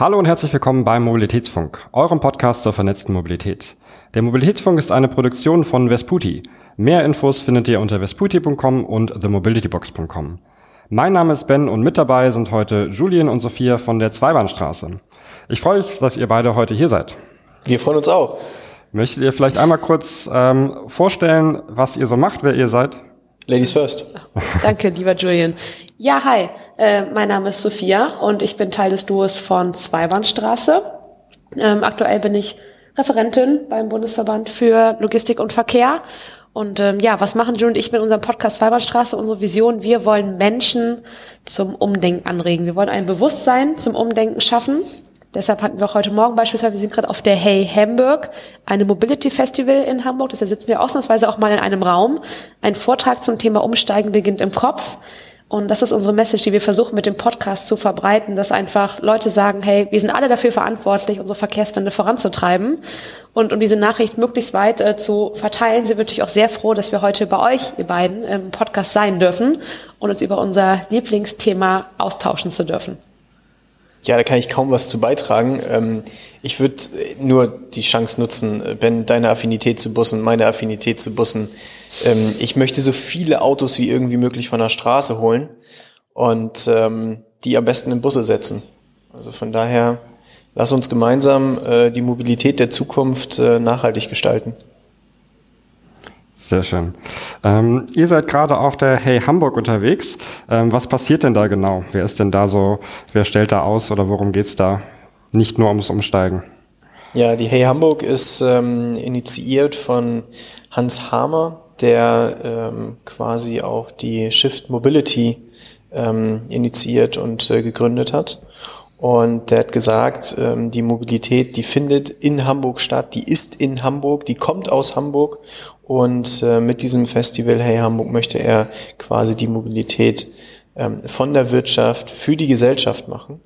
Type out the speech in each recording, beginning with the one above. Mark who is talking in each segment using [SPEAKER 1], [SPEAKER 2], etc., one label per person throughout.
[SPEAKER 1] Hallo und herzlich willkommen beim Mobilitätsfunk, eurem Podcast zur vernetzten Mobilität. Der Mobilitätsfunk ist eine Produktion von Vesputi. Mehr Infos findet ihr unter vesputi.com und themobilitybox.com. Mein Name ist Ben und mit dabei sind heute Julien und Sophia von der Zweibahnstraße. Ich freue mich, dass ihr beide heute hier seid.
[SPEAKER 2] Wir freuen uns auch.
[SPEAKER 1] Möchtet ihr vielleicht einmal kurz ähm, vorstellen, was ihr so macht, wer ihr seid?
[SPEAKER 2] Ladies first.
[SPEAKER 3] Danke, lieber Julian. Ja, hi, äh, mein Name ist Sophia und ich bin Teil des Duos von Zweibahnstraße. Ähm, aktuell bin ich Referentin beim Bundesverband für Logistik und Verkehr. Und ähm, ja, was machen Julian und ich mit unserem Podcast Zweibahnstraße? Unsere Vision, wir wollen Menschen zum Umdenken anregen. Wir wollen ein Bewusstsein zum Umdenken schaffen. Deshalb hatten wir auch heute Morgen beispielsweise, wir sind gerade auf der Hey Hamburg, eine Mobility Festival in Hamburg. Deshalb sitzen wir ausnahmsweise auch mal in einem Raum. Ein Vortrag zum Thema Umsteigen beginnt im Kopf. Und das ist unsere Message, die wir versuchen mit dem Podcast zu verbreiten, dass einfach Leute sagen, hey, wir sind alle dafür verantwortlich, unsere Verkehrswende voranzutreiben. Und um diese Nachricht möglichst weit äh, zu verteilen, sind wir natürlich auch sehr froh, dass wir heute bei euch, ihr beiden, im Podcast sein dürfen und uns über unser Lieblingsthema austauschen zu dürfen.
[SPEAKER 2] Ja, da kann ich kaum was zu beitragen. Ähm, ich würde nur die Chance nutzen, Ben, deine Affinität zu Bussen, meine Affinität zu Bussen. Ähm, ich möchte so viele Autos wie irgendwie möglich von der Straße holen und ähm, die am besten in Busse setzen. Also von daher, lass uns gemeinsam äh, die Mobilität der Zukunft äh, nachhaltig gestalten.
[SPEAKER 1] Sehr schön. Ähm, ihr seid gerade auf der Hey Hamburg unterwegs. Ähm, was passiert denn da genau? Wer ist denn da so? Wer stellt da aus oder worum geht's da? Nicht nur ums Umsteigen.
[SPEAKER 2] Ja, die Hey Hamburg ist ähm, initiiert von Hans Hamer, der ähm, quasi auch die Shift Mobility ähm, initiiert und äh, gegründet hat. Und der hat gesagt, ähm, die Mobilität, die findet in Hamburg statt, die ist in Hamburg, die kommt aus Hamburg. Und äh, mit diesem Festival Hey Hamburg möchte er quasi die Mobilität ähm, von der Wirtschaft für die Gesellschaft machen.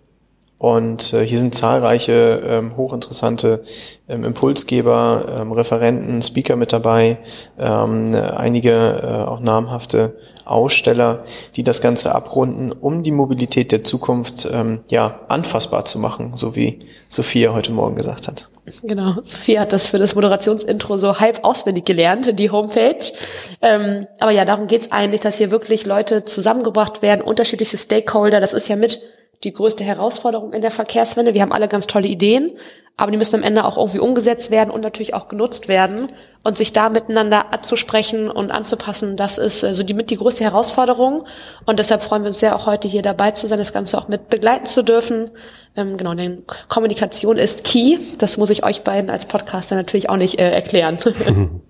[SPEAKER 2] Und äh, hier sind zahlreiche ähm, hochinteressante ähm, Impulsgeber, ähm, Referenten, Speaker mit dabei, ähm, einige äh, auch namhafte Aussteller, die das Ganze abrunden, um die Mobilität der Zukunft ähm, ja anfassbar zu machen, so wie Sophia heute Morgen gesagt hat.
[SPEAKER 3] Genau, Sophia hat das für das Moderationsintro so halb auswendig gelernt, die Homepage. Ähm, aber ja, darum geht's eigentlich, dass hier wirklich Leute zusammengebracht werden, unterschiedliche Stakeholder. Das ist ja mit die größte Herausforderung in der Verkehrswende. Wir haben alle ganz tolle Ideen, aber die müssen am Ende auch irgendwie umgesetzt werden und natürlich auch genutzt werden. Und sich da miteinander anzusprechen und anzupassen, das ist so also die mit die größte Herausforderung. Und deshalb freuen wir uns sehr, auch heute hier dabei zu sein, das Ganze auch mit begleiten zu dürfen. Ähm, genau, denn Kommunikation ist key. Das muss ich euch beiden als Podcaster natürlich auch nicht äh, erklären.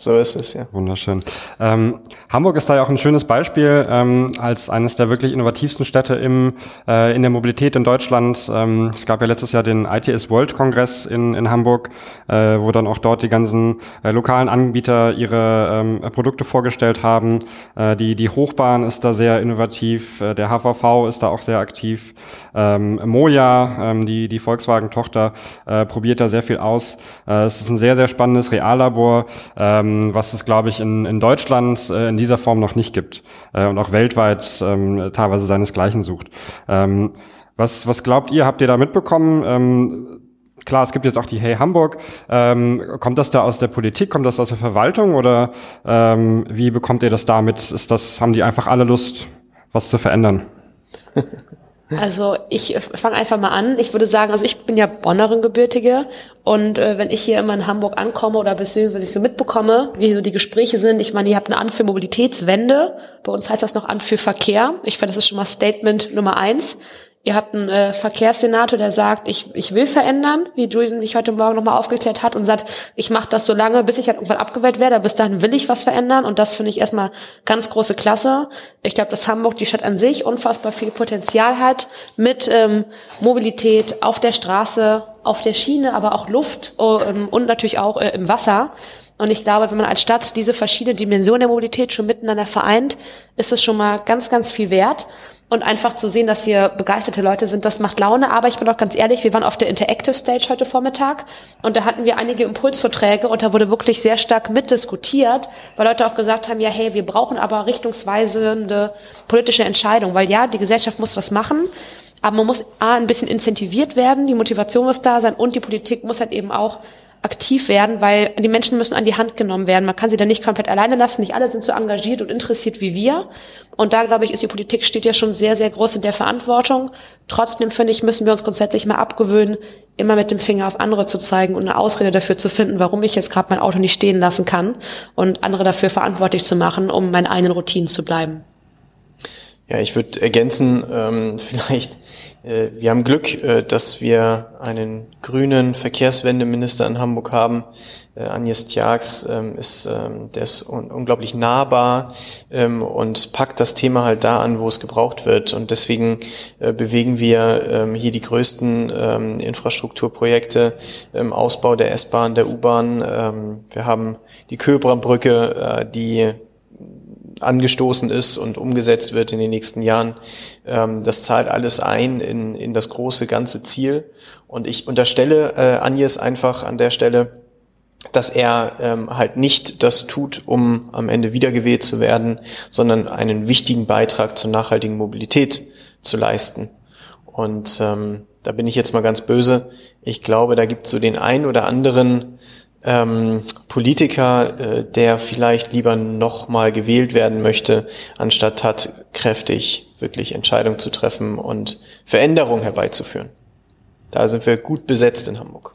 [SPEAKER 2] So ist es, ja.
[SPEAKER 1] Wunderschön. Ähm, Hamburg ist da ja auch ein schönes Beispiel ähm, als eines der wirklich innovativsten Städte im, äh, in der Mobilität in Deutschland. Ähm, es gab ja letztes Jahr den ITS World Kongress in, in Hamburg, äh, wo dann auch dort die ganzen äh, lokalen Anbieter ihre ähm, Produkte vorgestellt haben. Äh, die, die Hochbahn ist da sehr innovativ, äh, der HVV ist da auch sehr aktiv. Ähm, Moja, ähm, die, die Volkswagen-Tochter, äh, probiert da sehr viel aus. Äh, es ist ein sehr, sehr spannendes Reallabor. Ähm, ähm, was es, glaube ich, in, in Deutschland äh, in dieser Form noch nicht gibt äh, und auch weltweit ähm, teilweise seinesgleichen sucht. Ähm, was, was glaubt ihr, habt ihr da mitbekommen? Ähm, klar, es gibt jetzt auch die Hey Hamburg. Ähm, kommt das da aus der Politik, kommt das aus der Verwaltung oder ähm, wie bekommt ihr das damit? Ist das, haben die einfach alle Lust, was zu verändern?
[SPEAKER 3] Also ich fange einfach mal an. Ich würde sagen, also ich bin ja Bonnerin Gebürtige und äh, wenn ich hier immer in Hamburg ankomme oder beziehungsweise ich so mitbekomme, wie so die Gespräche sind, ich meine, ihr habt eine An für Mobilitätswende. Bei uns heißt das noch An für Verkehr. Ich finde, das ist schon mal Statement Nummer eins. Ihr habt einen äh, Verkehrssenator, der sagt, ich, ich will verändern, wie Julian mich heute Morgen nochmal aufgeklärt hat und sagt, ich mache das so lange, bis ich halt irgendwann abgewählt werde, bis dahin will ich was verändern und das finde ich erstmal ganz große Klasse. Ich glaube, dass Hamburg, die Stadt an sich, unfassbar viel Potenzial hat mit ähm, Mobilität auf der Straße, auf der Schiene, aber auch Luft oh, ähm, und natürlich auch äh, im Wasser. Und ich glaube, wenn man als Stadt diese verschiedenen Dimensionen der Mobilität schon miteinander vereint, ist es schon mal ganz, ganz viel wert. Und einfach zu sehen, dass hier begeisterte Leute sind, das macht Laune. Aber ich bin auch ganz ehrlich, wir waren auf der Interactive Stage heute Vormittag und da hatten wir einige Impulsverträge und da wurde wirklich sehr stark mitdiskutiert, weil Leute auch gesagt haben, ja, hey, wir brauchen aber richtungsweisende politische Entscheidungen, weil ja, die Gesellschaft muss was machen. Aber man muss A, ein bisschen incentiviert werden, die Motivation muss da sein und die Politik muss halt eben auch aktiv werden, weil die Menschen müssen an die Hand genommen werden. Man kann sie da nicht komplett alleine lassen. Nicht alle sind so engagiert und interessiert wie wir. Und da, glaube ich, ist die Politik steht ja schon sehr, sehr groß in der Verantwortung. Trotzdem, finde ich, müssen wir uns grundsätzlich mal abgewöhnen, immer mit dem Finger auf andere zu zeigen und eine Ausrede dafür zu finden, warum ich jetzt gerade mein Auto nicht stehen lassen kann und andere dafür verantwortlich zu machen, um meinen eigenen Routinen zu bleiben.
[SPEAKER 2] Ja, ich würde ergänzen, ähm, vielleicht wir haben Glück, äh, dass wir einen grünen Verkehrswendeminister in Hamburg haben. Äh, Agnes Tjax ähm, ist, ähm, der ist unglaublich nahbar ähm, und packt das Thema halt da an, wo es gebraucht wird. Und deswegen bewegen wir hier die größten Infrastrukturprojekte im Ausbau der S-Bahn, der U-Bahn. Wir haben die Köbrandbrücke, die angestoßen ist und umgesetzt wird in den nächsten Jahren. Ähm, das zahlt alles ein in, in das große ganze Ziel. Und ich unterstelle äh, Agnes einfach an der Stelle, dass er ähm, halt nicht das tut, um am Ende wiedergewählt zu werden, sondern einen wichtigen Beitrag zur nachhaltigen Mobilität zu leisten. Und ähm, da bin ich jetzt mal ganz böse. Ich glaube, da gibt es so den ein oder anderen ähm, Politiker, äh, der vielleicht lieber nochmal gewählt werden möchte, anstatt tatkräftig wirklich Entscheidungen zu treffen und Veränderungen herbeizuführen. Da sind wir gut besetzt in Hamburg.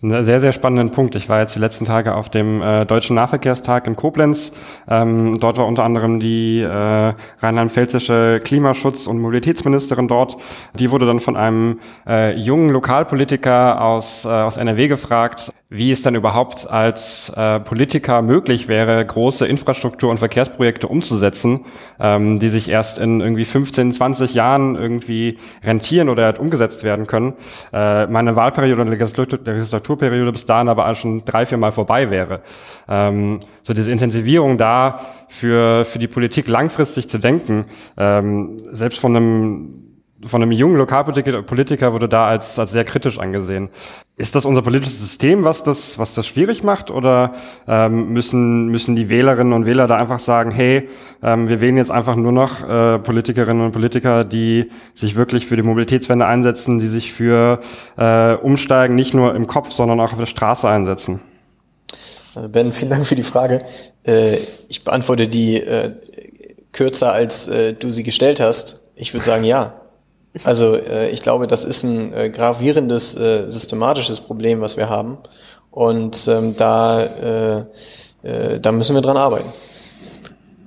[SPEAKER 1] Einen sehr, sehr spannenden Punkt. Ich war jetzt die letzten Tage auf dem äh, Deutschen Nahverkehrstag in Koblenz. Ähm, dort war unter anderem die äh, rheinland-pfälzische Klimaschutz- und Mobilitätsministerin dort. Die wurde dann von einem äh, jungen Lokalpolitiker aus, äh, aus NRW gefragt, wie es dann überhaupt als äh, Politiker möglich wäre, große Infrastruktur- und Verkehrsprojekte umzusetzen, ähm, die sich erst in irgendwie 15, 20 Jahren irgendwie rentieren oder halt umgesetzt werden können. Äh, meine Wahlperiode und Legislaturperiode bis dahin aber schon drei, vier Mal vorbei wäre. Ähm, so diese Intensivierung da für, für die Politik langfristig zu denken, ähm, selbst von einem von einem jungen Lokalpolitiker wurde da als, als sehr kritisch angesehen. Ist das unser politisches System, was das, was das schwierig macht? Oder ähm, müssen, müssen die Wählerinnen und Wähler da einfach sagen, hey, ähm, wir wählen jetzt einfach nur noch äh, Politikerinnen und Politiker, die sich wirklich für die Mobilitätswende einsetzen, die sich für äh, Umsteigen nicht nur im Kopf, sondern auch auf der Straße einsetzen?
[SPEAKER 2] Äh, ben, vielen Dank für die Frage. Äh, ich beantworte die äh, kürzer, als du sie gestellt hast. Ich würde sagen, ja. Also äh, ich glaube, das ist ein äh, gravierendes äh, systematisches Problem, was wir haben. Und ähm, da, äh, äh, da müssen wir dran arbeiten.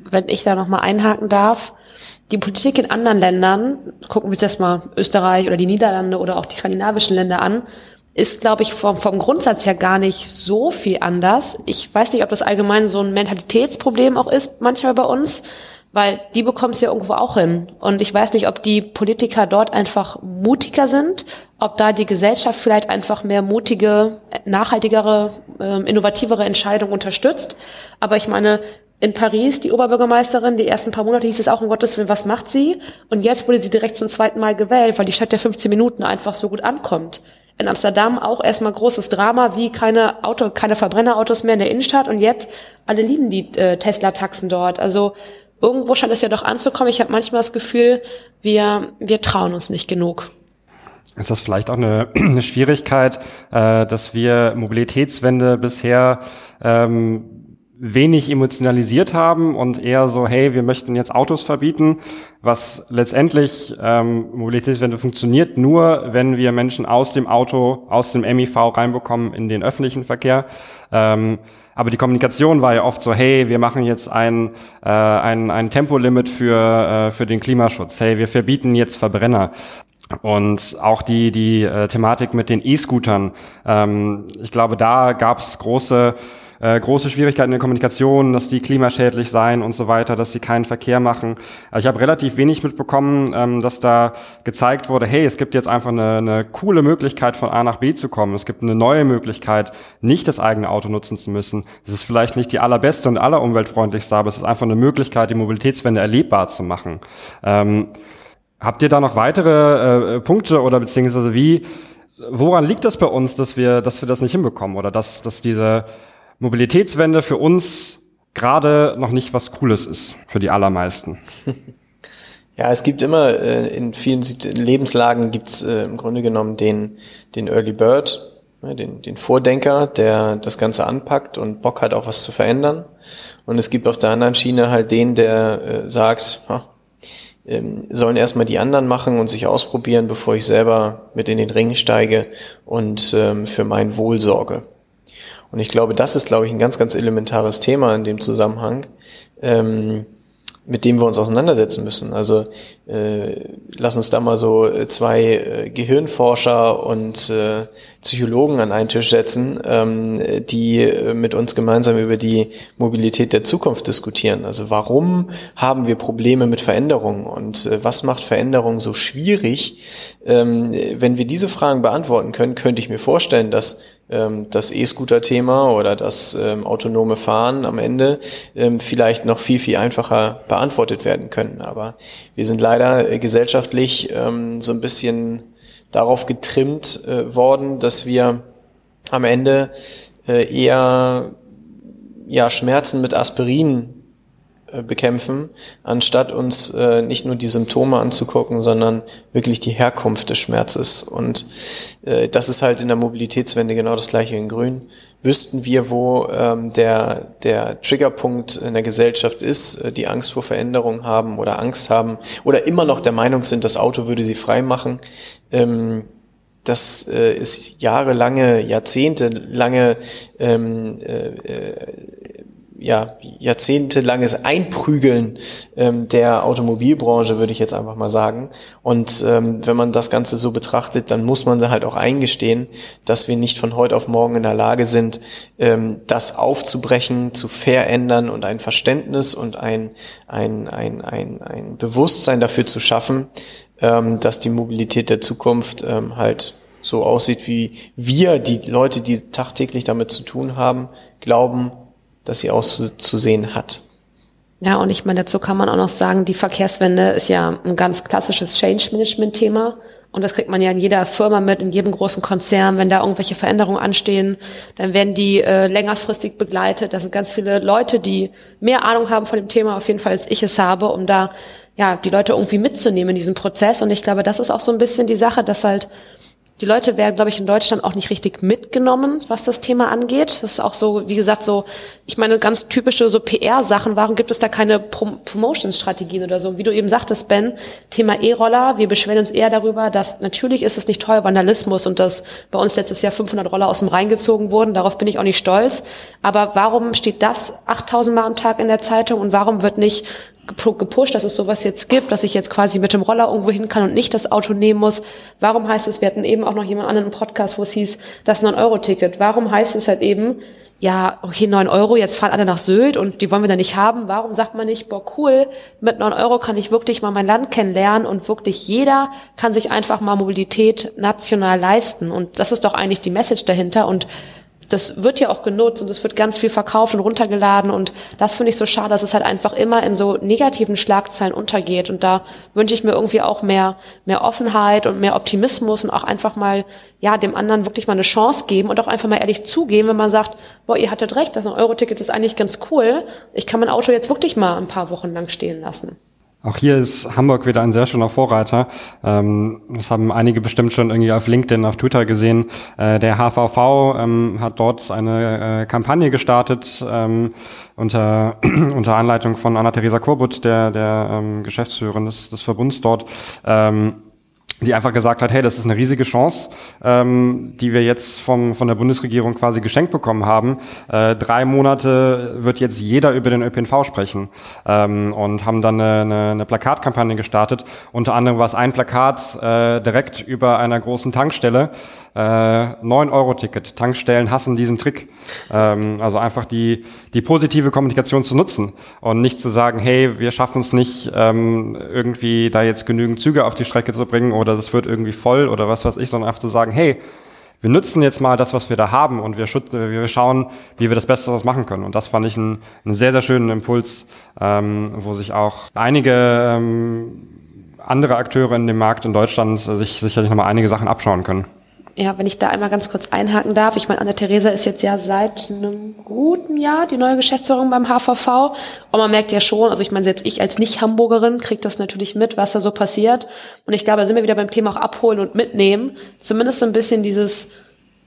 [SPEAKER 3] Wenn ich da nochmal einhaken darf, die Politik in anderen Ländern, gucken wir uns jetzt mal Österreich oder die Niederlande oder auch die skandinavischen Länder an, ist, glaube ich, vom, vom Grundsatz her gar nicht so viel anders. Ich weiß nicht, ob das allgemein so ein Mentalitätsproblem auch ist, manchmal bei uns. Weil die bekommen es ja irgendwo auch hin. Und ich weiß nicht, ob die Politiker dort einfach mutiger sind, ob da die Gesellschaft vielleicht einfach mehr mutige, nachhaltigere, äh, innovativere Entscheidungen unterstützt. Aber ich meine, in Paris, die Oberbürgermeisterin, die ersten paar Monate hieß es auch, um Gottes Willen, was macht sie? Und jetzt wurde sie direkt zum zweiten Mal gewählt, weil die Stadt der 15 Minuten einfach so gut ankommt. In Amsterdam auch erstmal großes Drama, wie keine Auto, keine Verbrennerautos mehr in der Innenstadt und jetzt alle lieben die äh, Tesla-Taxen dort. Also irgendwo scheint es ja doch anzukommen. Ich habe manchmal das Gefühl, wir, wir trauen uns nicht genug.
[SPEAKER 1] Ist das vielleicht auch eine, eine Schwierigkeit, äh, dass wir Mobilitätswende bisher ähm, wenig emotionalisiert haben und eher so, hey, wir möchten jetzt Autos verbieten, was letztendlich ähm, Mobilitätswende funktioniert nur, wenn wir Menschen aus dem Auto, aus dem MIV reinbekommen in den öffentlichen Verkehr. Ähm, aber die Kommunikation war ja oft so, hey, wir machen jetzt ein, äh, ein, ein Tempolimit für, äh, für den Klimaschutz. Hey, wir verbieten jetzt Verbrenner. Und auch die, die äh, Thematik mit den E-Scootern. Ähm, ich glaube, da gab es große äh, große Schwierigkeiten in der Kommunikation, dass die klimaschädlich seien und so weiter, dass sie keinen Verkehr machen. Also ich habe relativ wenig mitbekommen, ähm, dass da gezeigt wurde, hey, es gibt jetzt einfach eine, eine coole Möglichkeit von A nach B zu kommen. Es gibt eine neue Möglichkeit, nicht das eigene Auto nutzen zu müssen. Es ist vielleicht nicht die allerbeste und allerumweltfreundlichste, aber es ist einfach eine Möglichkeit, die Mobilitätswende erlebbar zu machen. Ähm, habt ihr da noch weitere äh, Punkte oder beziehungsweise wie, woran liegt das bei uns, dass wir, dass wir das nicht hinbekommen oder dass, dass diese Mobilitätswende für uns gerade noch nicht was Cooles ist, für die allermeisten.
[SPEAKER 2] Ja, es gibt immer, äh, in vielen Lebenslagen gibt es äh, im Grunde genommen den, den Early Bird, ne, den, den Vordenker, der das Ganze anpackt und Bock hat, auch was zu verändern. Und es gibt auf der anderen Schiene halt den, der äh, sagt, ähm, sollen erstmal die anderen machen und sich ausprobieren, bevor ich selber mit in den Ring steige und ähm, für mein Wohl sorge. Und ich glaube, das ist, glaube ich, ein ganz, ganz elementares Thema in dem Zusammenhang. Ähm, mit dem wir uns auseinandersetzen müssen. Also äh, lass uns da mal so äh, zwei äh, Gehirnforscher und äh, Psychologen an einen Tisch setzen, ähm, die äh, mit uns gemeinsam über die Mobilität der Zukunft diskutieren. Also warum haben wir Probleme mit Veränderungen und äh, was macht Veränderung so schwierig? Ähm, wenn wir diese Fragen beantworten können, könnte ich mir vorstellen, dass das E-Scooter-Thema oder das ähm, autonome Fahren am Ende ähm, vielleicht noch viel, viel einfacher beantwortet werden können. Aber wir sind leider äh, gesellschaftlich ähm, so ein bisschen darauf getrimmt äh, worden, dass wir am Ende äh, eher ja, Schmerzen mit Aspirin bekämpfen, anstatt uns äh, nicht nur die Symptome anzugucken, sondern wirklich die Herkunft des Schmerzes. Und äh, das ist halt in der Mobilitätswende genau das gleiche in Grün. Wüssten wir, wo ähm, der, der Triggerpunkt in der Gesellschaft ist, äh, die Angst vor Veränderung haben oder Angst haben oder immer noch der Meinung sind, das Auto würde sie frei machen, ähm, das äh, ist jahrelange, jahrzehntelange ähm, äh, äh ja, jahrzehntelanges Einprügeln ähm, der Automobilbranche, würde ich jetzt einfach mal sagen. Und ähm, wenn man das Ganze so betrachtet, dann muss man halt auch eingestehen, dass wir nicht von heute auf morgen in der Lage sind, ähm, das aufzubrechen, zu verändern und ein Verständnis und ein, ein, ein, ein, ein Bewusstsein dafür zu schaffen, ähm, dass die Mobilität der Zukunft ähm, halt so aussieht, wie wir, die Leute, die tagtäglich damit zu tun haben, glauben, dass sie auszusehen hat.
[SPEAKER 3] Ja, und ich meine, dazu kann man auch noch sagen, die Verkehrswende ist ja ein ganz klassisches Change-Management-Thema. Und das kriegt man ja in jeder Firma mit, in jedem großen Konzern. Wenn da irgendwelche Veränderungen anstehen, dann werden die äh, längerfristig begleitet. Das sind ganz viele Leute, die mehr Ahnung haben von dem Thema, auf jeden Fall, als ich es habe, um da ja die Leute irgendwie mitzunehmen in diesem Prozess. Und ich glaube, das ist auch so ein bisschen die Sache, dass halt die Leute werden, glaube ich, in Deutschland auch nicht richtig mitgenommen, was das Thema angeht. Das ist auch so, wie gesagt, so, ich meine, ganz typische so PR-Sachen. Warum gibt es da keine Prom Promotion-Strategien oder so? Wie du eben sagtest, Ben, Thema E-Roller. Wir beschweren uns eher darüber, dass natürlich ist es nicht toll, Vandalismus und dass bei uns letztes Jahr 500 Roller aus dem Rhein gezogen wurden. Darauf bin ich auch nicht stolz. Aber warum steht das 8000 Mal am Tag in der Zeitung und warum wird nicht gepusht, dass es sowas jetzt gibt, dass ich jetzt quasi mit dem Roller irgendwo hin kann und nicht das Auto nehmen muss. Warum heißt es, wir hatten eben auch noch jemand anderen Podcast, wo es hieß, das 9-Euro-Ticket. Warum heißt es halt eben, ja, okay, 9 Euro, jetzt fahren alle nach Sylt und die wollen wir da nicht haben. Warum sagt man nicht, boah, cool, mit 9 Euro kann ich wirklich mal mein Land kennenlernen und wirklich jeder kann sich einfach mal Mobilität national leisten. Und das ist doch eigentlich die Message dahinter. Und das wird ja auch genutzt und es wird ganz viel verkauft und runtergeladen und das finde ich so schade, dass es halt einfach immer in so negativen Schlagzeilen untergeht und da wünsche ich mir irgendwie auch mehr, mehr Offenheit und mehr Optimismus und auch einfach mal, ja, dem anderen wirklich mal eine Chance geben und auch einfach mal ehrlich zugeben, wenn man sagt, boah, ihr hattet recht, das Euro-Ticket ist eigentlich ganz cool, ich kann mein Auto jetzt wirklich mal ein paar Wochen lang stehen lassen.
[SPEAKER 1] Auch hier ist Hamburg wieder ein sehr schöner Vorreiter. Ähm, das haben einige bestimmt schon irgendwie auf LinkedIn, auf Twitter gesehen. Äh, der HVV ähm, hat dort eine äh, Kampagne gestartet ähm, unter, unter Anleitung von Anna-Theresa Korbut, der, der Geschäftsführerin des, des Verbunds dort. Die einfach gesagt hat, hey, das ist eine riesige Chance, ähm, die wir jetzt vom, von der Bundesregierung quasi geschenkt bekommen haben. Äh, drei Monate wird jetzt jeder über den ÖPNV sprechen ähm, und haben dann eine, eine, eine Plakatkampagne gestartet. Unter anderem war es ein Plakat äh, direkt über einer großen Tankstelle, äh, 9-Euro-Ticket. Tankstellen hassen diesen Trick. Ähm, also einfach die, die positive Kommunikation zu nutzen und nicht zu sagen, hey, wir schaffen es nicht, ähm, irgendwie da jetzt genügend Züge auf die Strecke zu bringen oder das wird irgendwie voll oder was weiß ich, sondern einfach zu sagen, hey, wir nutzen jetzt mal das, was wir da haben und wir, wir schauen, wie wir das Beste daraus machen können. Und das fand ich einen, sehr, sehr schönen Impuls, ähm, wo sich auch einige ähm, andere Akteure in dem Markt in Deutschland sich sicherlich nochmal einige Sachen abschauen können.
[SPEAKER 3] Ja, wenn ich da einmal ganz kurz einhaken darf. Ich meine, Anna-Theresa ist jetzt ja seit einem guten Jahr die neue Geschäftsführerin beim HVV. Und man merkt ja schon, also ich meine, selbst ich als Nicht-Hamburgerin kriege das natürlich mit, was da so passiert. Und ich glaube, da sind wir wieder beim Thema auch abholen und mitnehmen. Zumindest so ein bisschen dieses,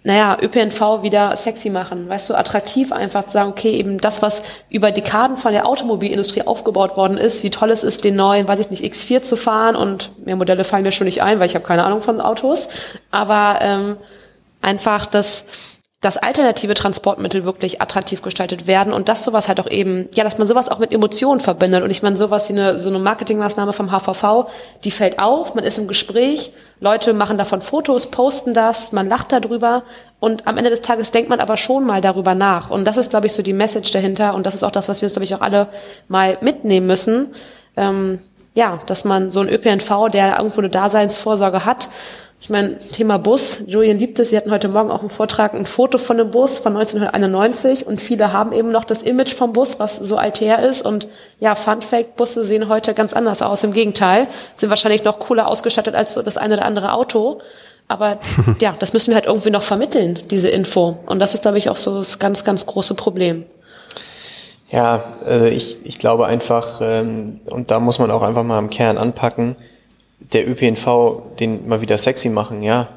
[SPEAKER 3] naja, ÖPNV wieder sexy machen, weißt du, attraktiv einfach zu sagen, okay, eben das, was über Dekaden von der Automobilindustrie aufgebaut worden ist, wie toll es ist, den neuen, weiß ich nicht, X4 zu fahren. Und mehr Modelle fallen mir schon nicht ein, weil ich habe keine Ahnung von Autos, aber ähm, einfach das dass alternative Transportmittel wirklich attraktiv gestaltet werden und dass sowas halt auch eben, ja, dass man sowas auch mit Emotionen verbindet. Und ich meine, sowas wie eine, so eine Marketingmaßnahme vom HVV, die fällt auf, man ist im Gespräch, Leute machen davon Fotos, posten das, man lacht darüber und am Ende des Tages denkt man aber schon mal darüber nach. Und das ist, glaube ich, so die Message dahinter und das ist auch das, was wir uns, glaube ich, auch alle mal mitnehmen müssen. Ähm, ja, dass man so ein ÖPNV, der irgendwo eine Daseinsvorsorge hat, ich meine, Thema Bus. Julian liebt es. Sie hatten heute Morgen auch im Vortrag ein Foto von einem Bus von 1991 und viele haben eben noch das Image vom Bus, was so alther ist. Und ja, Fun Fact, Busse sehen heute ganz anders aus. Im Gegenteil, sind wahrscheinlich noch cooler ausgestattet als das eine oder andere Auto. Aber ja, das müssen wir halt irgendwie noch vermitteln, diese Info. Und das ist, glaube ich, auch so das ganz, ganz große Problem.
[SPEAKER 2] Ja, äh, ich, ich glaube einfach, ähm, und da muss man auch einfach mal im Kern anpacken, der ÖPNV den mal wieder sexy machen, ja.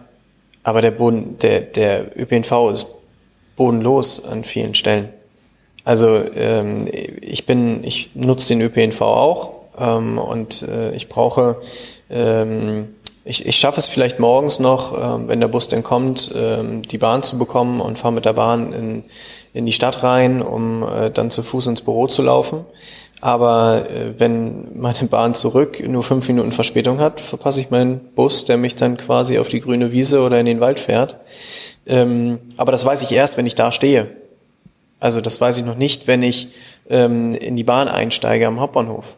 [SPEAKER 2] Aber der Boden, der, der ÖPNV ist bodenlos an vielen Stellen. Also ähm, ich bin, ich nutze den ÖPNV auch ähm, und äh, ich brauche, ähm, ich, ich schaffe es vielleicht morgens noch, ähm, wenn der Bus denn kommt, ähm, die Bahn zu bekommen und fahre mit der Bahn in, in die Stadt rein, um äh, dann zu Fuß ins Büro zu laufen. Aber äh, wenn meine Bahn zurück nur fünf Minuten Verspätung hat, verpasse ich meinen Bus, der mich dann quasi auf die grüne Wiese oder in den Wald fährt. Ähm, aber das weiß ich erst, wenn ich da stehe. Also das weiß ich noch nicht, wenn ich ähm, in die Bahn einsteige am Hauptbahnhof.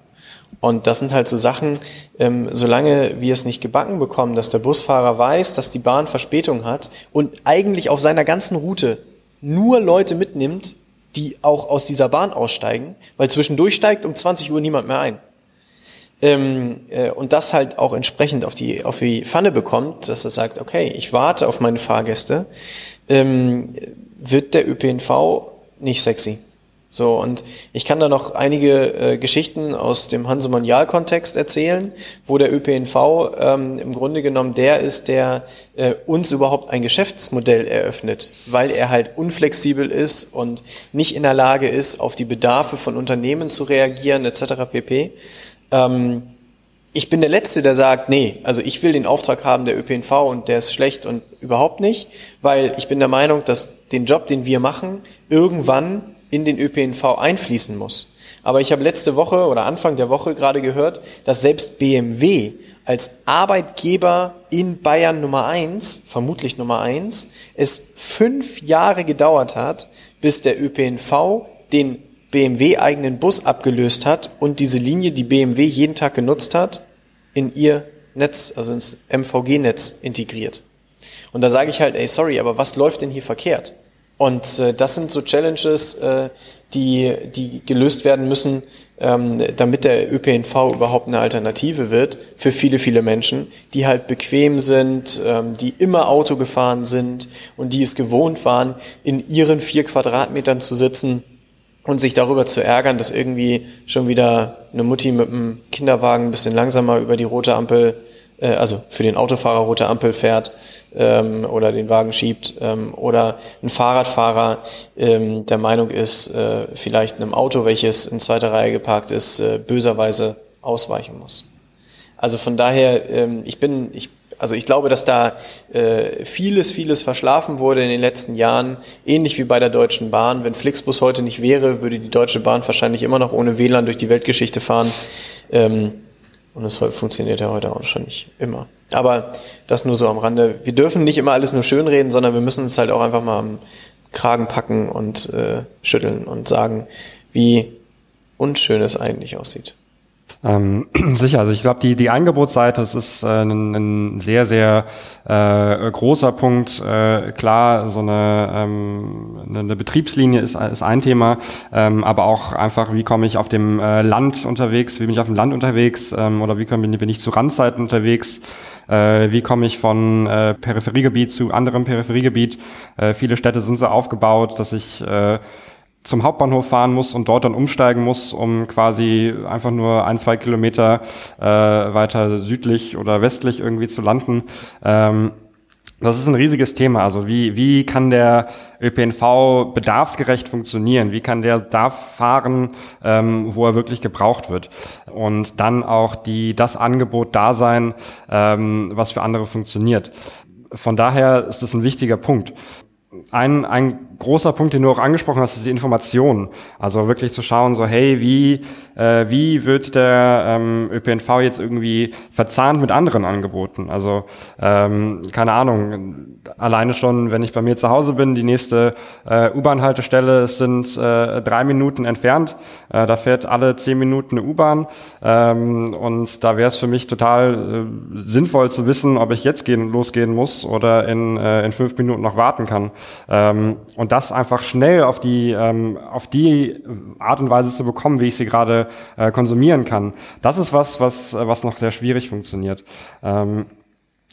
[SPEAKER 2] Und das sind halt so Sachen, ähm, solange wir es nicht gebacken bekommen, dass der Busfahrer weiß, dass die Bahn Verspätung hat und eigentlich auf seiner ganzen Route nur Leute mitnimmt, die auch aus dieser Bahn aussteigen, weil zwischendurch steigt um 20 Uhr niemand mehr ein. Ähm, äh, und das halt auch entsprechend auf die, auf die Pfanne bekommt, dass er sagt, okay, ich warte auf meine Fahrgäste, ähm, wird der ÖPNV nicht sexy. So, und ich kann da noch einige äh, Geschichten aus dem Hansemondial-Kontext erzählen, wo der ÖPNV ähm, im Grunde genommen der ist, der äh, uns überhaupt ein Geschäftsmodell eröffnet, weil er halt unflexibel ist und nicht in der Lage ist, auf die Bedarfe von Unternehmen zu reagieren, etc. pp. Ähm, ich bin der Letzte, der sagt, nee, also ich will den Auftrag haben der ÖPNV und der ist schlecht und überhaupt nicht, weil ich bin der Meinung, dass den Job, den wir machen, irgendwann in den ÖPNV einfließen muss. Aber ich habe letzte Woche oder Anfang der Woche gerade gehört, dass selbst BMW als Arbeitgeber in Bayern Nummer eins, vermutlich Nummer eins, es fünf Jahre gedauert hat, bis der ÖPNV den BMW-eigenen Bus abgelöst hat und diese Linie, die BMW jeden Tag genutzt hat, in ihr Netz, also ins MVG-Netz integriert. Und da sage ich halt, ey, sorry, aber was läuft denn hier verkehrt? Und äh, das sind so Challenges, äh, die, die gelöst werden müssen, ähm, damit der ÖPNV überhaupt eine Alternative wird für viele, viele Menschen, die halt bequem sind, ähm, die immer Auto gefahren sind und die es gewohnt waren, in ihren vier Quadratmetern zu sitzen und sich darüber zu ärgern, dass irgendwie schon wieder eine Mutti mit einem Kinderwagen ein bisschen langsamer über die rote Ampel, äh, also für den Autofahrer rote Ampel fährt ähm, oder den Wagen schiebt ähm, oder ein Fahrradfahrer ähm, der Meinung ist, äh, vielleicht einem Auto, welches in zweiter Reihe geparkt ist, äh, böserweise ausweichen muss. Also von daher, ähm, ich bin, ich, also ich glaube, dass da äh, vieles, vieles verschlafen wurde in den letzten Jahren, ähnlich wie bei der Deutschen Bahn. Wenn Flixbus heute nicht wäre, würde die Deutsche Bahn wahrscheinlich immer noch ohne WLAN durch die Weltgeschichte fahren. Ähm, und das funktioniert ja heute auch schon nicht immer. Aber das nur so am Rande. Wir dürfen nicht immer alles nur schönreden, sondern wir müssen uns halt auch einfach mal am Kragen packen und äh, schütteln und sagen, wie unschön es eigentlich aussieht.
[SPEAKER 1] Ähm, sicher, also ich glaube, die, die Angebotsseite, das ist äh, ein, ein sehr, sehr äh, großer Punkt. Äh, klar, so eine, ähm, eine Betriebslinie ist, ist ein Thema, ähm, aber auch einfach, wie komme ich auf dem äh, Land unterwegs, wie bin ich auf dem Land unterwegs ähm, oder wie bin, bin ich zu Randzeiten unterwegs. Äh, wie komme ich von äh, Peripheriegebiet zu anderem Peripheriegebiet? Äh, viele Städte sind so aufgebaut, dass ich äh, zum Hauptbahnhof fahren muss und dort dann umsteigen muss, um quasi einfach nur ein, zwei Kilometer äh, weiter südlich oder westlich irgendwie zu landen. Ähm, das ist ein riesiges Thema. Also wie, wie kann der ÖPNV bedarfsgerecht funktionieren? Wie kann der da fahren, ähm, wo er wirklich gebraucht wird? Und dann auch die, das Angebot da sein, ähm, was für andere funktioniert. Von daher ist das ein wichtiger Punkt. Ein, ein großer Punkt, den du auch angesprochen hast, ist die Information. Also wirklich zu schauen, so hey, wie, äh, wie wird der ähm, ÖPNV jetzt irgendwie verzahnt mit anderen Angeboten? Also ähm, keine Ahnung, alleine schon, wenn ich bei mir zu Hause bin, die nächste äh, U-Bahn-Haltestelle sind äh, drei Minuten entfernt. Äh, da fährt alle zehn Minuten eine U-Bahn. Ähm, und da wäre es für mich total äh, sinnvoll zu wissen, ob ich jetzt gehen, losgehen muss oder in, äh, in fünf Minuten noch warten kann. Ähm, und und das einfach schnell auf die, ähm, auf die Art und Weise zu bekommen, wie ich sie gerade äh, konsumieren kann. Das ist was, was, äh, was noch sehr schwierig funktioniert. Ähm,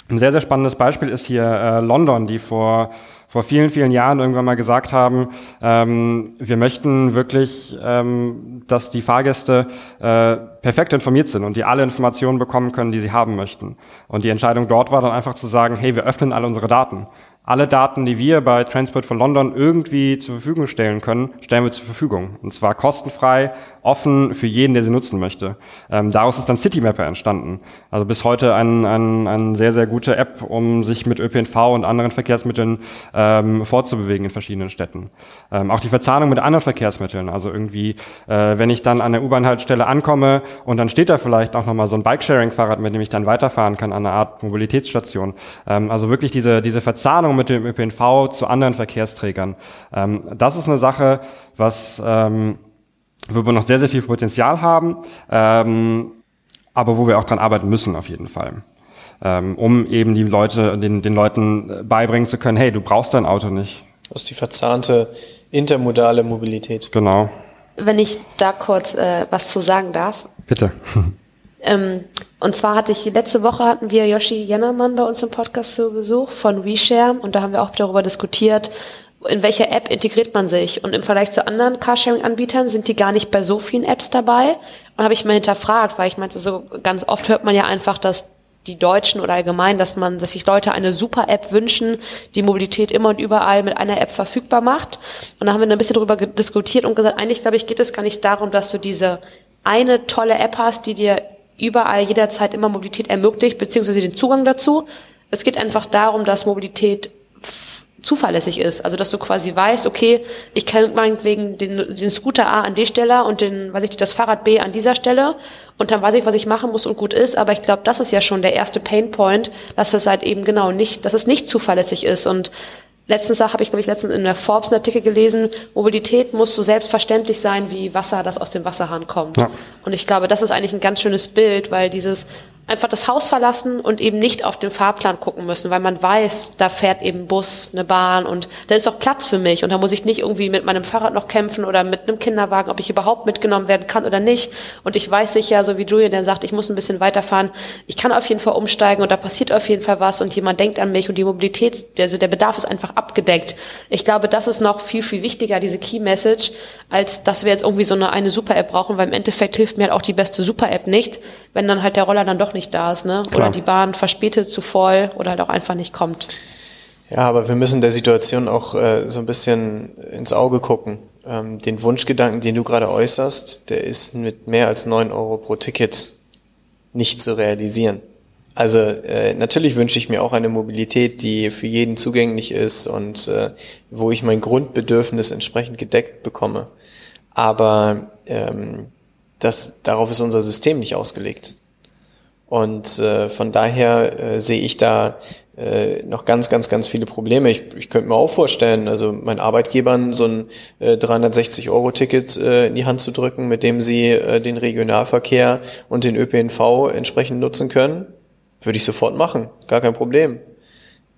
[SPEAKER 1] ein sehr, sehr spannendes Beispiel ist hier äh, London, die vor vor vielen, vielen Jahren irgendwann mal gesagt haben, ähm, wir möchten wirklich, ähm, dass die Fahrgäste äh, perfekt informiert sind und die alle Informationen bekommen können, die sie haben möchten. Und die Entscheidung dort war dann einfach zu sagen, hey, wir öffnen alle unsere Daten alle Daten, die wir bei Transport for London irgendwie zur Verfügung stellen können, stellen wir zur Verfügung. Und zwar kostenfrei, offen für jeden, der sie nutzen möchte. Ähm, daraus ist dann Citymapper entstanden. Also bis heute ein, ein, ein sehr, sehr gute App, um sich mit ÖPNV und anderen Verkehrsmitteln ähm, fortzubewegen in verschiedenen Städten. Ähm, auch die Verzahnung mit anderen Verkehrsmitteln. Also irgendwie, äh, wenn ich dann an der U-Bahn-Haltestelle ankomme und dann steht da vielleicht auch nochmal so ein Bikesharing-Fahrrad, mit dem ich dann weiterfahren kann an einer Art Mobilitätsstation. Ähm, also wirklich diese, diese Verzahnung mit dem ÖPNV zu anderen Verkehrsträgern. Ähm, das ist eine Sache, was, ähm, wo wir noch sehr, sehr viel Potenzial haben, ähm, aber wo wir auch dran arbeiten müssen auf jeden Fall. Ähm, um eben die Leute, den, den Leuten beibringen zu können, hey, du brauchst dein Auto nicht.
[SPEAKER 2] Das ist die verzahnte intermodale Mobilität.
[SPEAKER 1] Genau.
[SPEAKER 3] Wenn ich da kurz äh, was zu sagen darf.
[SPEAKER 1] Bitte.
[SPEAKER 3] Ähm, und zwar hatte ich, letzte Woche hatten wir Yoshi Jennermann bei uns im Podcast zu Besuch von WeShare und da haben wir auch darüber diskutiert, in welcher App integriert man sich. Und im Vergleich zu anderen Carsharing-Anbietern sind die gar nicht bei so vielen Apps dabei. Und habe ich mal hinterfragt, weil ich meinte, so ganz oft hört man ja einfach, dass die Deutschen oder allgemein, dass man, dass sich Leute eine super App wünschen, die Mobilität immer und überall mit einer App verfügbar macht. Und da haben wir ein bisschen darüber diskutiert und gesagt, eigentlich glaube ich, geht es gar nicht darum, dass du diese eine tolle App hast, die dir überall jederzeit immer Mobilität ermöglicht, beziehungsweise den Zugang dazu. Es geht einfach darum, dass Mobilität zuverlässig ist. Also dass du quasi weißt, okay, ich kann meinetwegen den, den Scooter A an die Stelle und den, weiß ich, das Fahrrad B an dieser Stelle und dann weiß ich, was ich machen muss und gut ist. Aber ich glaube, das ist ja schon der erste Painpoint, dass es halt eben genau nicht, dass es nicht zuverlässig ist. Und Letztens habe ich, glaube ich, letztens in der Forbes einen Artikel gelesen, Mobilität muss so selbstverständlich sein wie Wasser, das aus dem Wasserhahn kommt. Ja. Und ich glaube, das ist eigentlich ein ganz schönes Bild, weil dieses einfach das Haus verlassen und eben nicht auf den Fahrplan gucken müssen, weil man weiß, da fährt eben Bus, eine Bahn und da ist auch Platz für mich und da muss ich nicht irgendwie mit meinem Fahrrad noch kämpfen oder mit einem Kinderwagen, ob ich überhaupt mitgenommen werden kann oder nicht. Und ich weiß sicher, so wie Julian, der sagt, ich muss ein bisschen weiterfahren, ich kann auf jeden Fall umsteigen und da passiert auf jeden Fall was und jemand denkt an mich und die Mobilität, also der Bedarf ist einfach abgedeckt. Ich glaube, das ist noch viel, viel wichtiger, diese Key Message, als dass wir jetzt irgendwie so eine, eine Super-App brauchen, weil im Endeffekt hilft mir halt auch die beste Super-App nicht, wenn dann halt der Roller dann doch nicht da ist, ne? Klar. Oder die Bahn verspätet zu voll oder halt auch einfach nicht kommt.
[SPEAKER 2] Ja, aber wir müssen der Situation auch äh, so ein bisschen ins Auge gucken. Ähm, den Wunschgedanken, den du gerade äußerst, der ist mit mehr als neun Euro pro Ticket nicht zu realisieren. Also äh, natürlich wünsche ich mir auch eine Mobilität, die für jeden zugänglich ist und äh, wo ich mein Grundbedürfnis entsprechend gedeckt bekomme. Aber ähm, das, darauf ist unser System nicht ausgelegt. Und äh, von daher äh, sehe ich da äh, noch ganz, ganz, ganz viele Probleme. Ich, ich könnte mir auch vorstellen, also meinen Arbeitgebern so ein äh, 360-Euro-Ticket äh, in die Hand zu drücken, mit dem sie äh, den Regionalverkehr und den ÖPNV entsprechend nutzen können, würde ich sofort machen. Gar kein Problem.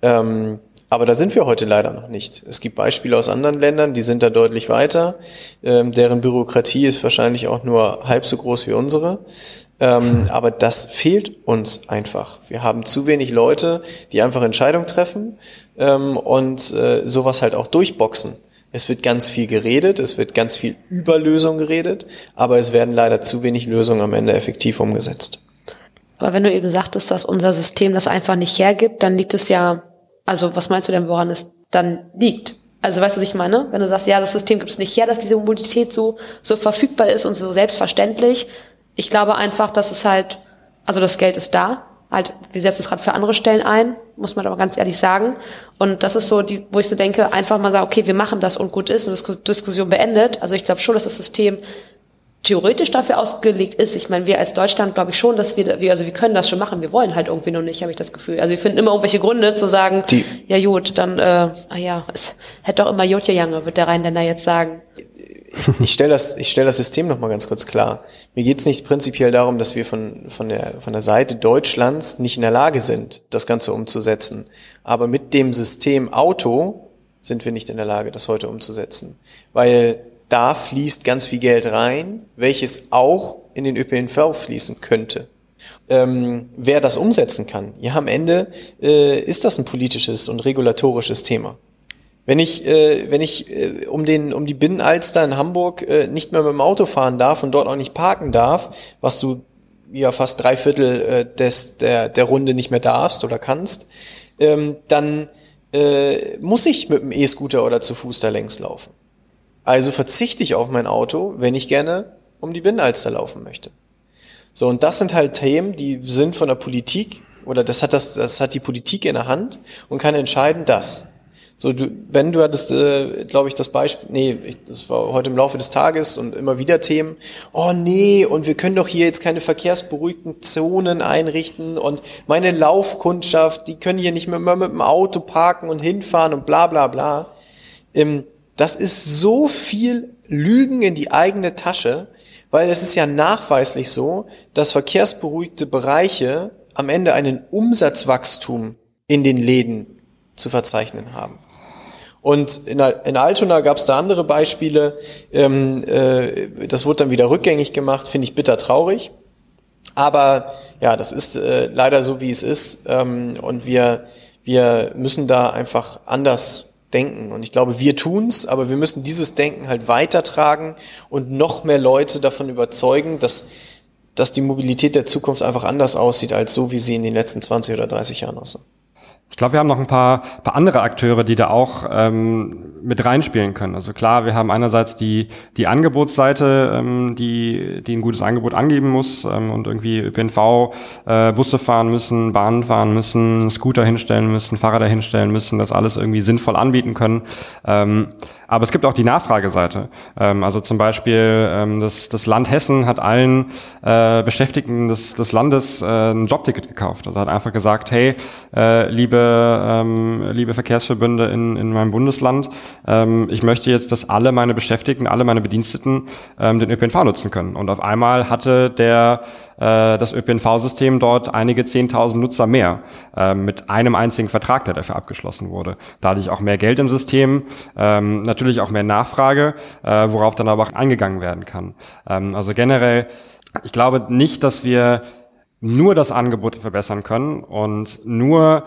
[SPEAKER 2] Ähm, aber da sind wir heute leider noch nicht. Es gibt Beispiele aus anderen Ländern, die sind da deutlich weiter. Ähm, deren Bürokratie ist wahrscheinlich auch nur halb so groß wie unsere. Ähm, aber das fehlt uns einfach. Wir haben zu wenig Leute, die einfach Entscheidungen treffen ähm, und äh, sowas halt auch durchboxen. Es wird ganz viel geredet, es wird ganz viel über Lösungen geredet, aber es werden leider zu wenig Lösungen am Ende effektiv umgesetzt.
[SPEAKER 3] Aber wenn du eben sagtest, dass unser System das einfach nicht hergibt, dann liegt es ja, also was meinst du denn, woran es dann liegt? Also weißt du, was ich meine? Wenn du sagst, ja, das System gibt es nicht her, dass diese Mobilität so, so verfügbar ist und so selbstverständlich. Ich glaube einfach, dass es halt, also das Geld ist da, halt, wir setzen es gerade für andere Stellen ein, muss man aber ganz ehrlich sagen. Und das ist so, die, wo ich so denke, einfach mal sagen, okay, wir machen das und gut ist und Diskussion beendet. Also ich glaube schon, dass das System theoretisch dafür ausgelegt ist. Ich meine, wir als Deutschland glaube ich schon, dass wir, wir, also wir können das schon machen. Wir wollen halt irgendwie noch nicht, habe ich das Gefühl. Also wir finden immer irgendwelche Gründe zu sagen, Die ja gut, dann, äh, ah ja, es hätte doch immer Jotje Jange, wird der Rheinländer jetzt sagen.
[SPEAKER 2] Ich, stelle das, ich stell das System noch mal ganz kurz klar. Mir geht es nicht prinzipiell darum, dass wir von, von, der, von der Seite Deutschlands nicht in der Lage sind, das Ganze umzusetzen. Aber mit dem System Auto sind wir nicht in der Lage, das heute umzusetzen. Weil da fließt ganz viel Geld rein, welches auch in den ÖPNV fließen könnte. Ähm, wer das umsetzen kann, ja, am Ende äh, ist das ein politisches und regulatorisches Thema. Wenn ich, äh, wenn ich äh, um, den, um die Binnenalster in Hamburg äh, nicht mehr mit dem Auto fahren darf und dort auch nicht parken darf, was du ja fast drei Viertel äh, des, der, der Runde nicht mehr darfst oder kannst, ähm, dann äh, muss ich mit dem E-Scooter oder zu Fuß da längs laufen. Also verzichte ich auf mein Auto, wenn ich gerne um die Binnenalster laufen möchte. So, und das sind halt Themen, die sind von der Politik, oder das hat das, das hat die Politik in der Hand und kann entscheiden, dass. So, du, wenn du hattest, äh, glaube ich, das Beispiel, nee, ich, das war heute im Laufe des Tages und immer wieder Themen, oh nee, und wir können doch hier jetzt keine verkehrsberuhigten Zonen einrichten und meine Laufkundschaft, die können hier nicht mehr, mehr mit dem Auto parken und hinfahren und bla bla bla. Ähm, das ist so viel Lügen in die eigene Tasche, weil es ist ja nachweislich so, dass verkehrsberuhigte Bereiche am Ende einen Umsatzwachstum in den Läden zu verzeichnen haben. Und in, in Altona gab es da andere Beispiele. Ähm, äh, das wurde dann wieder rückgängig gemacht, finde ich bitter traurig. Aber ja, das ist äh, leider so, wie es ist. Ähm, und wir, wir müssen da einfach anders denken. Und ich glaube, wir tun's, aber wir müssen dieses Denken halt weitertragen und noch mehr Leute davon überzeugen, dass, dass die Mobilität der Zukunft einfach anders aussieht als so, wie sie in den letzten 20 oder 30 Jahren aussah.
[SPEAKER 1] Ich glaube, wir haben noch ein paar, paar andere Akteure, die da auch ähm, mit reinspielen können. Also klar, wir haben einerseits die, die Angebotsseite, ähm, die, die ein gutes Angebot angeben muss ähm, und irgendwie ÖPNV, äh, Busse fahren müssen, Bahnen fahren müssen, Scooter hinstellen müssen, Fahrräder hinstellen müssen, das alles irgendwie sinnvoll anbieten können. Ähm, aber es gibt auch die Nachfrageseite. Ähm, also zum Beispiel ähm, das, das Land Hessen hat allen äh, Beschäftigten des, des Landes äh, ein Jobticket gekauft. Also hat einfach gesagt, hey, äh, liebe, ähm, liebe Verkehrsverbünde in, in meinem Bundesland, ähm, ich möchte jetzt, dass alle meine Beschäftigten, alle meine Bediensteten ähm, den ÖPNV nutzen können. Und auf einmal hatte der äh, das ÖPNV-System dort einige 10.000 Nutzer mehr äh, mit einem einzigen Vertrag, der dafür abgeschlossen wurde. Dadurch auch mehr Geld im System. Ähm, natürlich auch mehr Nachfrage, äh, worauf dann aber auch eingegangen werden kann. Ähm, also generell, ich glaube nicht, dass wir nur das Angebot verbessern können und nur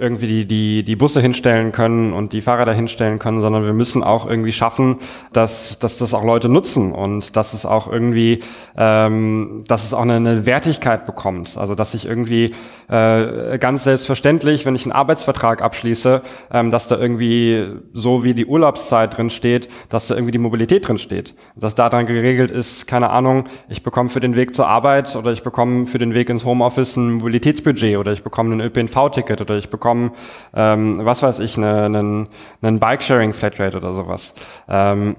[SPEAKER 1] irgendwie die, die, die Busse hinstellen können und die Fahrräder hinstellen können, sondern wir müssen auch irgendwie schaffen, dass, dass das auch Leute nutzen und dass es auch irgendwie, ähm, dass es auch eine, eine Wertigkeit bekommt. Also dass ich irgendwie äh, ganz selbstverständlich, wenn ich einen Arbeitsvertrag abschließe, ähm, dass da irgendwie so wie die Urlaubszeit drin steht, dass da irgendwie die Mobilität drin steht. Dass da dann geregelt ist, keine Ahnung, ich bekomme für den Weg zur Arbeit oder ich bekomme für den Weg ins Homeoffice ein Mobilitätsbudget oder ich bekomme ein ÖPNV-Ticket oder ich bekomme bekommen, ähm, was weiß ich, einen eine, eine Bike-Sharing-Flatrate oder sowas. Ähm,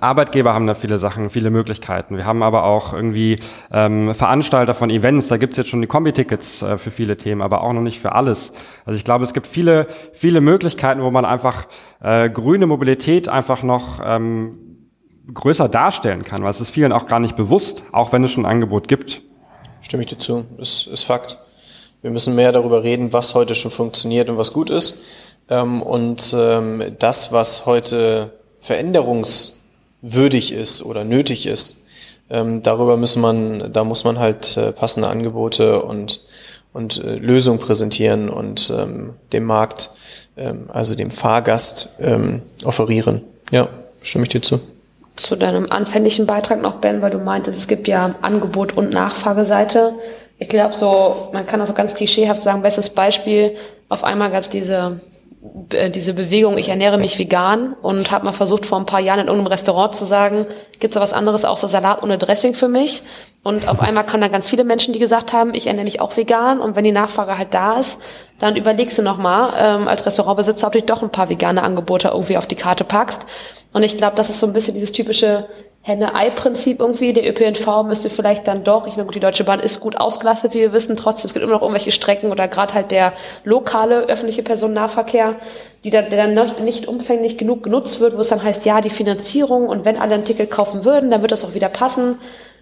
[SPEAKER 1] Arbeitgeber haben da viele Sachen, viele Möglichkeiten. Wir haben aber auch irgendwie ähm, Veranstalter von Events, da gibt's jetzt schon die Kombi-Tickets äh, für viele Themen, aber auch noch nicht für alles. Also ich glaube, es gibt viele, viele Möglichkeiten, wo man einfach äh, grüne Mobilität einfach noch ähm, größer darstellen kann, weil es ist vielen auch gar nicht bewusst, auch wenn es schon ein Angebot gibt.
[SPEAKER 2] Stimme ich dir zu, ist, ist Fakt. Wir müssen mehr darüber reden, was heute schon funktioniert und was gut ist. Ähm, und ähm, das, was heute veränderungswürdig ist oder nötig ist, Ähm, darüber muss man, da muss man halt äh, passende Angebote und, und äh, Lösungen präsentieren und dem Markt, also dem Fahrgast offerieren. Ja, stimme ich dir zu.
[SPEAKER 3] Zu deinem anfänglichen Beitrag noch, Ben, weil du meintest, es gibt ja Angebot und Nachfrageseite. Ich glaube so, man kann das so ganz klischeehaft sagen, bestes Beispiel, auf einmal gab es diese äh, diese Bewegung, ich ernähre mich vegan und habe mal versucht, vor ein paar Jahren in irgendeinem Restaurant zu sagen, gibt es was anderes außer Salat ohne Dressing für mich? Und auf einmal kamen dann ganz viele Menschen, die gesagt haben, ich ernähre mich auch vegan. Und wenn die Nachfrage halt da ist, dann überlegst du nochmal ähm, als Restaurantbesitzer, ob du doch ein paar vegane Angebote irgendwie auf die Karte packst. Und ich glaube, das ist so ein bisschen dieses typische Henne-Ei-Prinzip irgendwie. Der ÖPNV müsste vielleicht dann doch, ich meine, gut, die Deutsche Bahn ist gut ausgelastet, wie wir wissen. Trotzdem, es gibt immer noch irgendwelche Strecken oder gerade halt der lokale öffentliche Personennahverkehr, die dann, der dann nicht umfänglich genug genutzt wird, wo es dann heißt, ja, die Finanzierung und wenn alle ein Ticket kaufen würden, dann wird das auch wieder passen.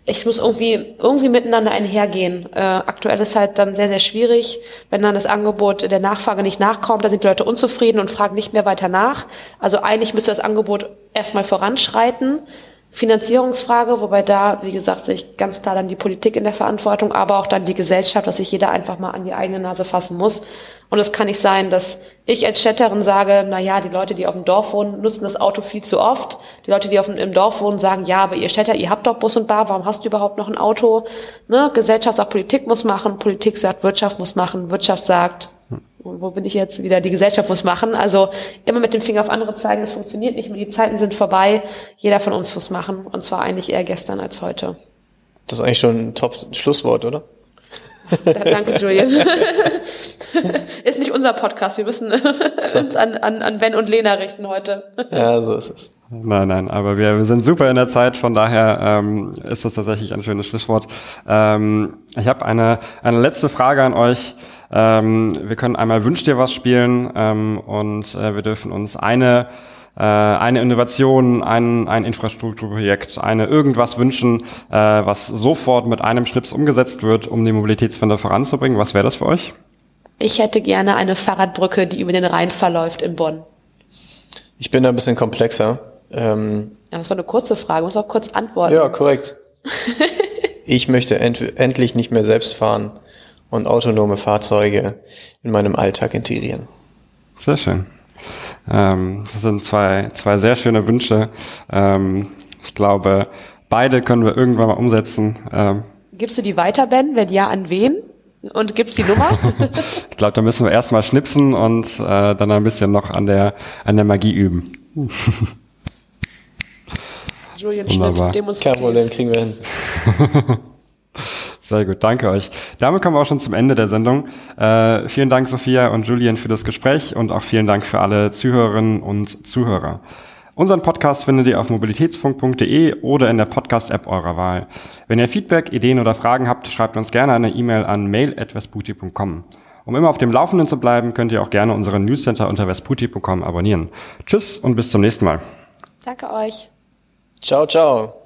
[SPEAKER 3] Ich muss irgendwie, irgendwie miteinander einhergehen. Äh, aktuell ist halt dann sehr, sehr schwierig, wenn dann das Angebot der Nachfrage nicht nachkommt, da sind die Leute unzufrieden und fragen nicht mehr weiter nach. Also eigentlich müsste das Angebot erstmal voranschreiten Finanzierungsfrage, wobei da, wie gesagt, sich ganz klar dann die Politik in der Verantwortung, aber auch dann die Gesellschaft, dass sich jeder einfach mal an die eigene Nase fassen muss. Und es kann nicht sein, dass ich als Städterin sage, na ja, die Leute, die auf dem Dorf wohnen, nutzen das Auto viel zu oft. Die Leute, die auf dem, im Dorf wohnen, sagen, ja, aber ihr Städter, ihr habt doch Bus und Bar, warum hast du überhaupt noch ein Auto? Ne? Gesellschaft sagt, Politik muss machen, Politik sagt, Wirtschaft muss machen, Wirtschaft sagt, wo bin ich jetzt wieder? Die Gesellschaft muss machen. Also immer mit dem Finger auf andere zeigen, es funktioniert nicht mehr, die Zeiten sind vorbei. Jeder von uns muss machen. Und zwar eigentlich eher gestern als heute.
[SPEAKER 2] Das ist eigentlich schon ein Top-Schlusswort, oder?
[SPEAKER 3] Danke, Julian. ist nicht unser Podcast. Wir müssen uns an, an, an Ben und Lena richten heute.
[SPEAKER 2] Ja, so ist es.
[SPEAKER 1] Nein, nein, aber wir, wir sind super in der Zeit, von daher ähm, ist das tatsächlich ein schönes Schlusswort. Ähm, ich habe eine, eine letzte Frage an euch. Ähm, wir können einmal Wünsch dir was spielen ähm, und äh, wir dürfen uns eine äh, eine Innovation, ein, ein Infrastrukturprojekt, eine irgendwas wünschen, äh, was sofort mit einem Schnips umgesetzt wird, um die Mobilitätswende voranzubringen. Was wäre das für euch?
[SPEAKER 3] Ich hätte gerne eine Fahrradbrücke, die über den Rhein verläuft in Bonn.
[SPEAKER 2] Ich bin da ein bisschen komplexer. Ähm,
[SPEAKER 3] ja, das war eine kurze Frage, muss auch kurz antworten.
[SPEAKER 2] Ja, korrekt. ich möchte end endlich nicht mehr selbst fahren und autonome Fahrzeuge in meinem Alltag integrieren.
[SPEAKER 1] Sehr schön. Ähm, das sind zwei, zwei sehr schöne Wünsche. Ähm, ich glaube, beide können wir irgendwann mal umsetzen. Ähm,
[SPEAKER 3] Gibst du die weiter, Ben? Wenn ja, an wen? Und gibt's die Nummer?
[SPEAKER 1] ich glaube, da müssen wir erstmal schnipsen und äh, dann ein bisschen noch an der, an der Magie üben.
[SPEAKER 3] Julian Wunderbar.
[SPEAKER 2] Schnips, Kein Problem, kriegen wir hin.
[SPEAKER 1] Sehr gut, danke euch. Damit kommen wir auch schon zum Ende der Sendung. Äh, vielen Dank, Sophia und Julian, für das Gespräch und auch vielen Dank für alle Zuhörerinnen und Zuhörer. Unseren Podcast findet ihr auf mobilitätsfunk.de oder in der Podcast-App eurer Wahl. Wenn ihr Feedback, Ideen oder Fragen habt, schreibt uns gerne eine E-Mail an mail.vesputi.com. Um immer auf dem Laufenden zu bleiben, könnt ihr auch gerne unseren Newscenter unter vesputi.com abonnieren. Tschüss und bis zum nächsten Mal.
[SPEAKER 3] Danke euch.
[SPEAKER 2] Ciao, ciao.